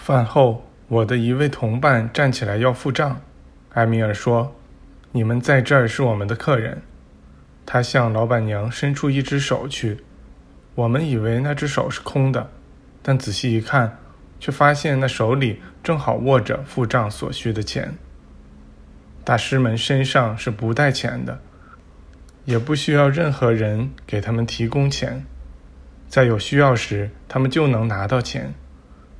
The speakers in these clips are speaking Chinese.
饭后，我的一位同伴站起来要付账。埃米尔说：“你们在这儿是我们的客人。”他向老板娘伸出一只手去。我们以为那只手是空的，但仔细一看，却发现那手里正好握着付账所需的钱。大师们身上是不带钱的，也不需要任何人给他们提供钱，在有需要时，他们就能拿到钱，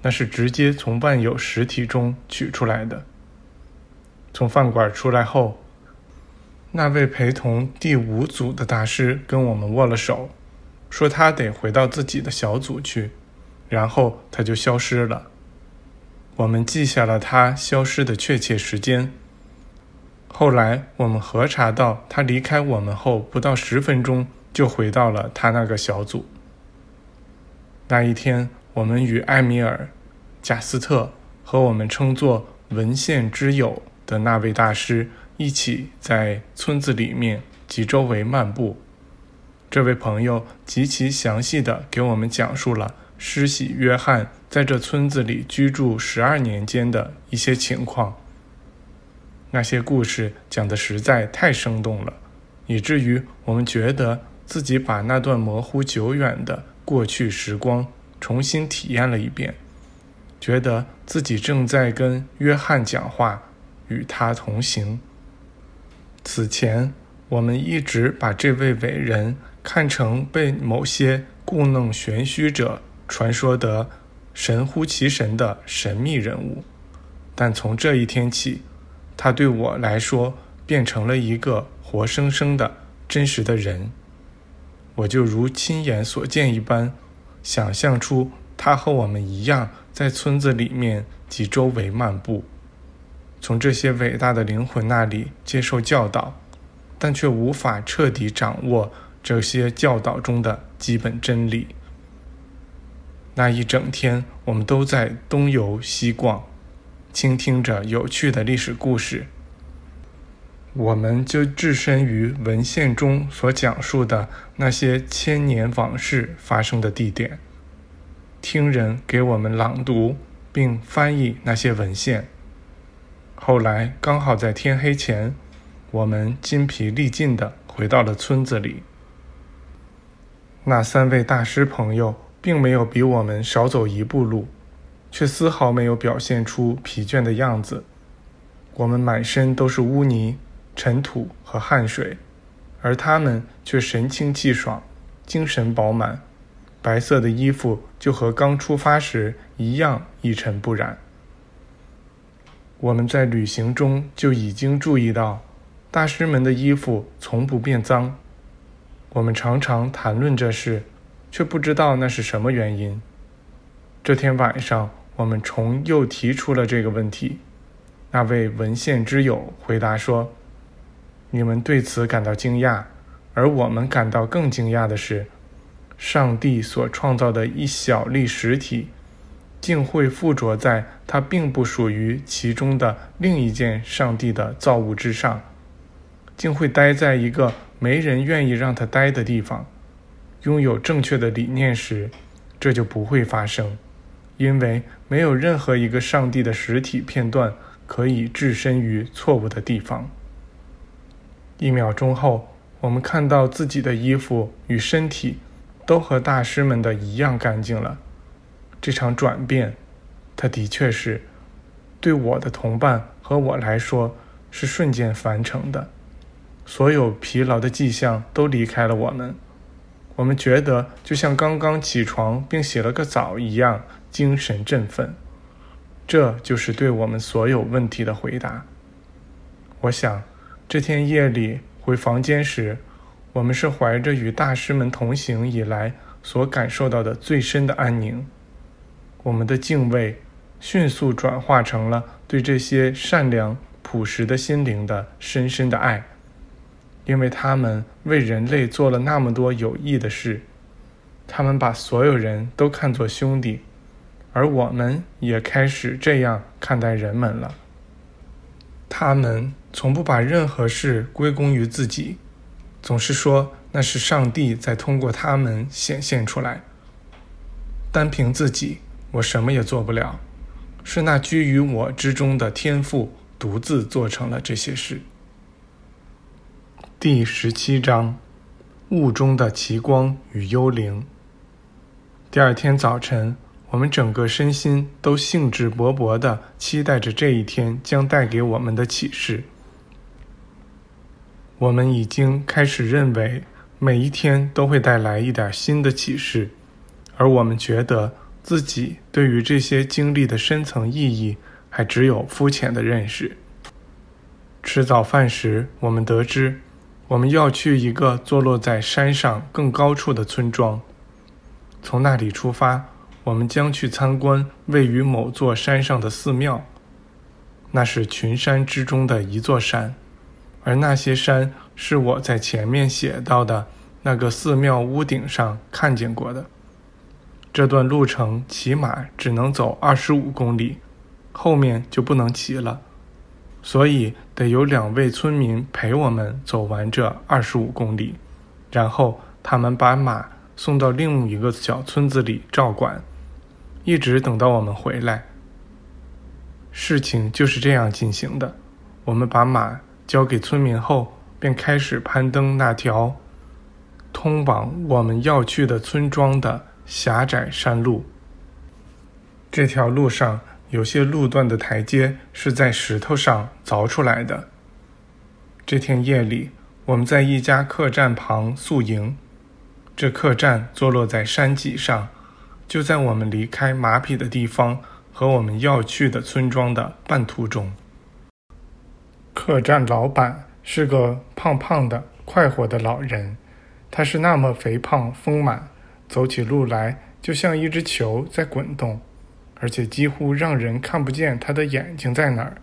那是直接从万有实体中取出来的。从饭馆出来后，那位陪同第五组的大师跟我们握了手，说他得回到自己的小组去，然后他就消失了。我们记下了他消失的确切时间。后来我们核查到，他离开我们后不到十分钟就回到了他那个小组。那一天，我们与埃米尔、贾斯特和我们称作“文献之友”的那位大师一起在村子里面及周围漫步。这位朋友极其详细地给我们讲述了施洗约翰在这村子里居住十二年间的一些情况。那些故事讲得实在太生动了，以至于我们觉得自己把那段模糊久远的过去时光重新体验了一遍，觉得自己正在跟约翰讲话，与他同行。此前，我们一直把这位伟人看成被某些故弄玄虚者传说得神乎其神的神秘人物，但从这一天起。他对我来说变成了一个活生生的真实的人，我就如亲眼所见一般，想象出他和我们一样在村子里面及周围漫步，从这些伟大的灵魂那里接受教导，但却无法彻底掌握这些教导中的基本真理。那一整天，我们都在东游西逛。倾听着有趣的历史故事，我们就置身于文献中所讲述的那些千年往事发生的地点，听人给我们朗读并翻译那些文献。后来刚好在天黑前，我们筋疲力尽地回到了村子里。那三位大师朋友并没有比我们少走一步路。却丝毫没有表现出疲倦的样子。我们满身都是污泥、尘土和汗水，而他们却神清气爽、精神饱满，白色的衣服就和刚出发时一样一尘不染。我们在旅行中就已经注意到，大师们的衣服从不变脏。我们常常谈论这事，却不知道那是什么原因。这天晚上。我们重又提出了这个问题。那位文献之友回答说：“你们对此感到惊讶，而我们感到更惊讶的是，上帝所创造的一小粒实体，竟会附着在它并不属于其中的另一件上帝的造物之上，竟会待在一个没人愿意让它待的地方。拥有正确的理念时，这就不会发生。”因为没有任何一个上帝的实体片段可以置身于错误的地方。一秒钟后，我们看到自己的衣服与身体都和大师们的一样干净了。这场转变，它的确是对我的同伴和我来说是瞬间完成的。所有疲劳的迹象都离开了我们，我们觉得就像刚刚起床并洗了个澡一样。精神振奋，这就是对我们所有问题的回答。我想，这天夜里回房间时，我们是怀着与大师们同行以来所感受到的最深的安宁。我们的敬畏迅速转化成了对这些善良朴实的心灵的深深的爱，因为他们为人类做了那么多有益的事，他们把所有人都看作兄弟。而我们也开始这样看待人们了。他们从不把任何事归功于自己，总是说那是上帝在通过他们显现出来。单凭自己，我什么也做不了。是那居于我之中的天赋独自做成了这些事。第十七章：雾中的奇光与幽灵。第二天早晨，我们整个身心都兴致勃勃地期待着这一天将带给我们的启示。我们已经开始认为每一天都会带来一点新的启示，而我们觉得自己对于这些经历的深层意义还只有肤浅的认识。吃早饭时，我们得知我们要去一个坐落在山上更高处的村庄，从那里出发，我们将去参观位于某座山上的寺庙，那是群山之中的一座山。而那些山是我在前面写到的那个寺庙屋顶上看见过的。这段路程骑马只能走二十五公里，后面就不能骑了，所以得有两位村民陪我们走完这二十五公里，然后他们把马送到另一个小村子里照管，一直等到我们回来。事情就是这样进行的，我们把马。交给村民后，便开始攀登那条通往我们要去的村庄的狭窄山路。这条路上有些路段的台阶是在石头上凿出来的。这天夜里，我们在一家客栈旁宿营。这客栈坐落在山脊上，就在我们离开马匹的地方和我们要去的村庄的半途中。客栈老板是个胖胖的、快活的老人，他是那么肥胖丰满，走起路来就像一只球在滚动，而且几乎让人看不见他的眼睛在哪儿。